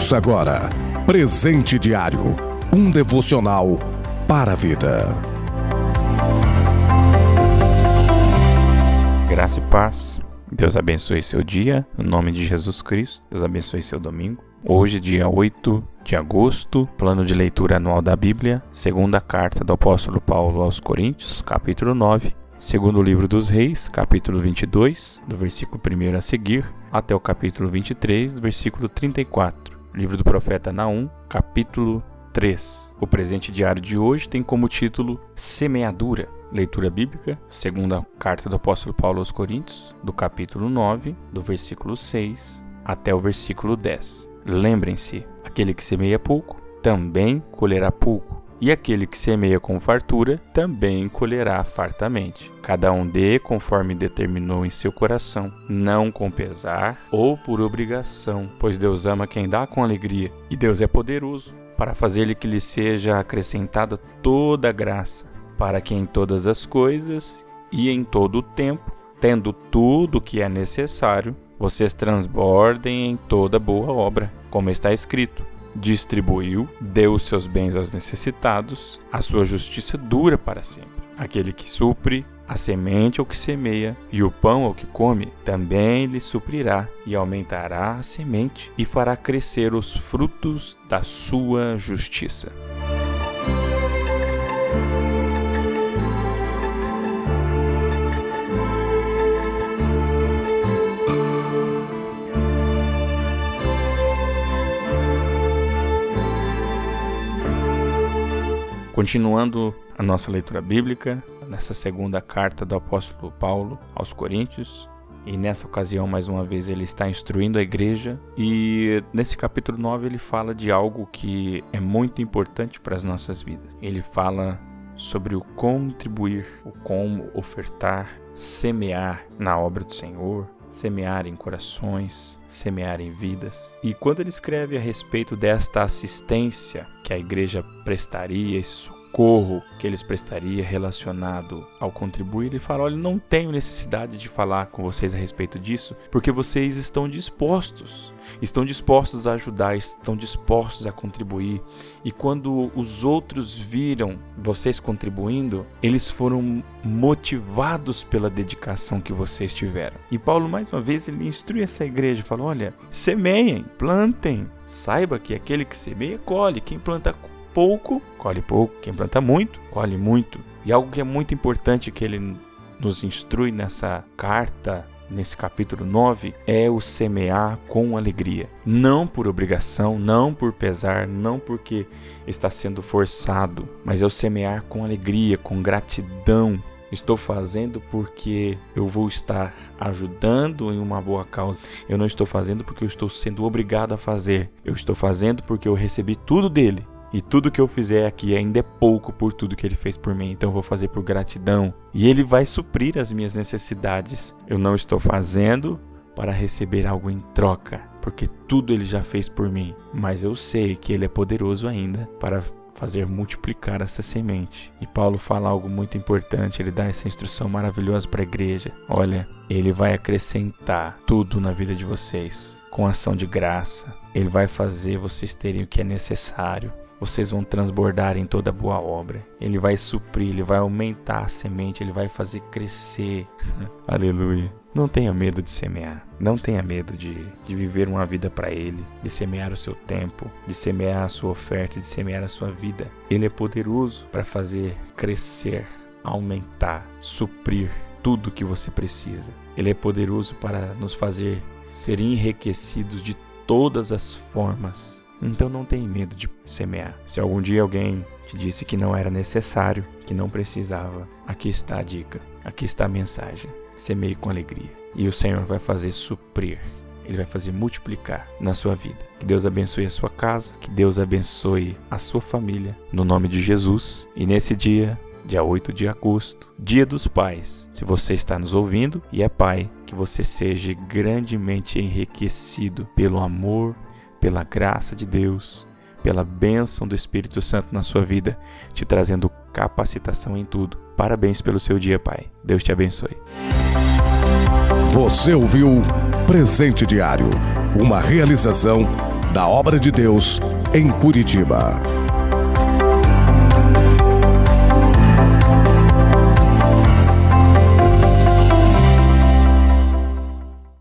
Ouça agora Presente Diário um devocional para a vida. Graça e paz. Deus abençoe seu dia, no nome de Jesus Cristo. Deus abençoe seu domingo. Hoje, dia 8 de agosto, plano de leitura anual da Bíblia, segunda carta do apóstolo Paulo aos Coríntios, capítulo 9, segundo livro dos Reis, capítulo 22, do versículo 1 a seguir, até o capítulo 23, do versículo 34. Livro do profeta Naum, capítulo 3. O presente diário de hoje tem como título Semeadura. Leitura bíblica, segunda carta do apóstolo Paulo aos Coríntios, do capítulo 9, do versículo 6 até o versículo 10. Lembrem-se: aquele que semeia pouco também colherá pouco e aquele que semeia com fartura também colherá fartamente. Cada um dê conforme determinou em seu coração, não com pesar ou por obrigação, pois Deus ama quem dá com alegria, e Deus é poderoso para fazer-lhe que lhe seja acrescentada toda a graça, para que em todas as coisas e em todo o tempo, tendo tudo o que é necessário, vocês transbordem em toda boa obra, como está escrito distribuiu, deu os seus bens aos necessitados, a sua justiça dura para sempre. Aquele que supre, a semente ao que semeia e o pão ao que come, também lhe suprirá e aumentará a semente e fará crescer os frutos da sua justiça. Continuando a nossa leitura bíblica, nessa segunda carta do apóstolo Paulo aos Coríntios, e nessa ocasião, mais uma vez, ele está instruindo a igreja. E nesse capítulo 9 ele fala de algo que é muito importante para as nossas vidas. Ele fala sobre o contribuir, o como ofertar, semear na obra do Senhor, semear em corações, semear em vidas. E quando ele escreve a respeito desta assistência que a igreja prestaria, esse socorro que eles prestaria relacionado ao contribuir, ele fala: olha, não tenho necessidade de falar com vocês a respeito disso, porque vocês estão dispostos, estão dispostos a ajudar, estão dispostos a contribuir. E quando os outros viram vocês contribuindo, eles foram motivados pela dedicação que vocês tiveram. E Paulo, mais uma vez, ele instrui essa igreja, fala: olha, semeiem, plantem, saiba que aquele que semeia colhe, quem planta pouco, colhe pouco. Quem planta muito, colhe muito. E algo que é muito importante que ele nos instrui nessa carta, nesse capítulo 9, é o semear com alegria. Não por obrigação, não por pesar, não porque está sendo forçado, mas é o semear com alegria, com gratidão. Estou fazendo porque eu vou estar ajudando em uma boa causa. Eu não estou fazendo porque eu estou sendo obrigado a fazer. Eu estou fazendo porque eu recebi tudo dele e tudo que eu fizer aqui ainda é pouco por tudo que ele fez por mim, então eu vou fazer por gratidão. E ele vai suprir as minhas necessidades. Eu não estou fazendo para receber algo em troca, porque tudo ele já fez por mim, mas eu sei que ele é poderoso ainda para fazer multiplicar essa semente. E Paulo fala algo muito importante, ele dá essa instrução maravilhosa para a igreja. Olha, ele vai acrescentar tudo na vida de vocês com ação de graça. Ele vai fazer vocês terem o que é necessário vocês vão transbordar em toda boa obra. Ele vai suprir, ele vai aumentar a semente, ele vai fazer crescer. Aleluia. Não tenha medo de semear. Não tenha medo de, de viver uma vida para Ele, de semear o seu tempo, de semear a sua oferta, de semear a sua vida. Ele é poderoso para fazer crescer, aumentar, suprir tudo o que você precisa. Ele é poderoso para nos fazer ser enriquecidos de todas as formas então não tenha medo de semear. Se algum dia alguém te disse que não era necessário, que não precisava, aqui está a dica, aqui está a mensagem. Semeie com alegria e o Senhor vai fazer suprir. Ele vai fazer multiplicar na sua vida. Que Deus abençoe a sua casa, que Deus abençoe a sua família, no nome de Jesus. E nesse dia, dia 8 de agosto, Dia dos Pais. Se você está nos ouvindo e é pai, que você seja grandemente enriquecido pelo amor pela graça de Deus, pela bênção do Espírito Santo na sua vida, te trazendo capacitação em tudo. Parabéns pelo seu dia, Pai. Deus te abençoe. Você ouviu Presente Diário, uma realização da obra de Deus em Curitiba.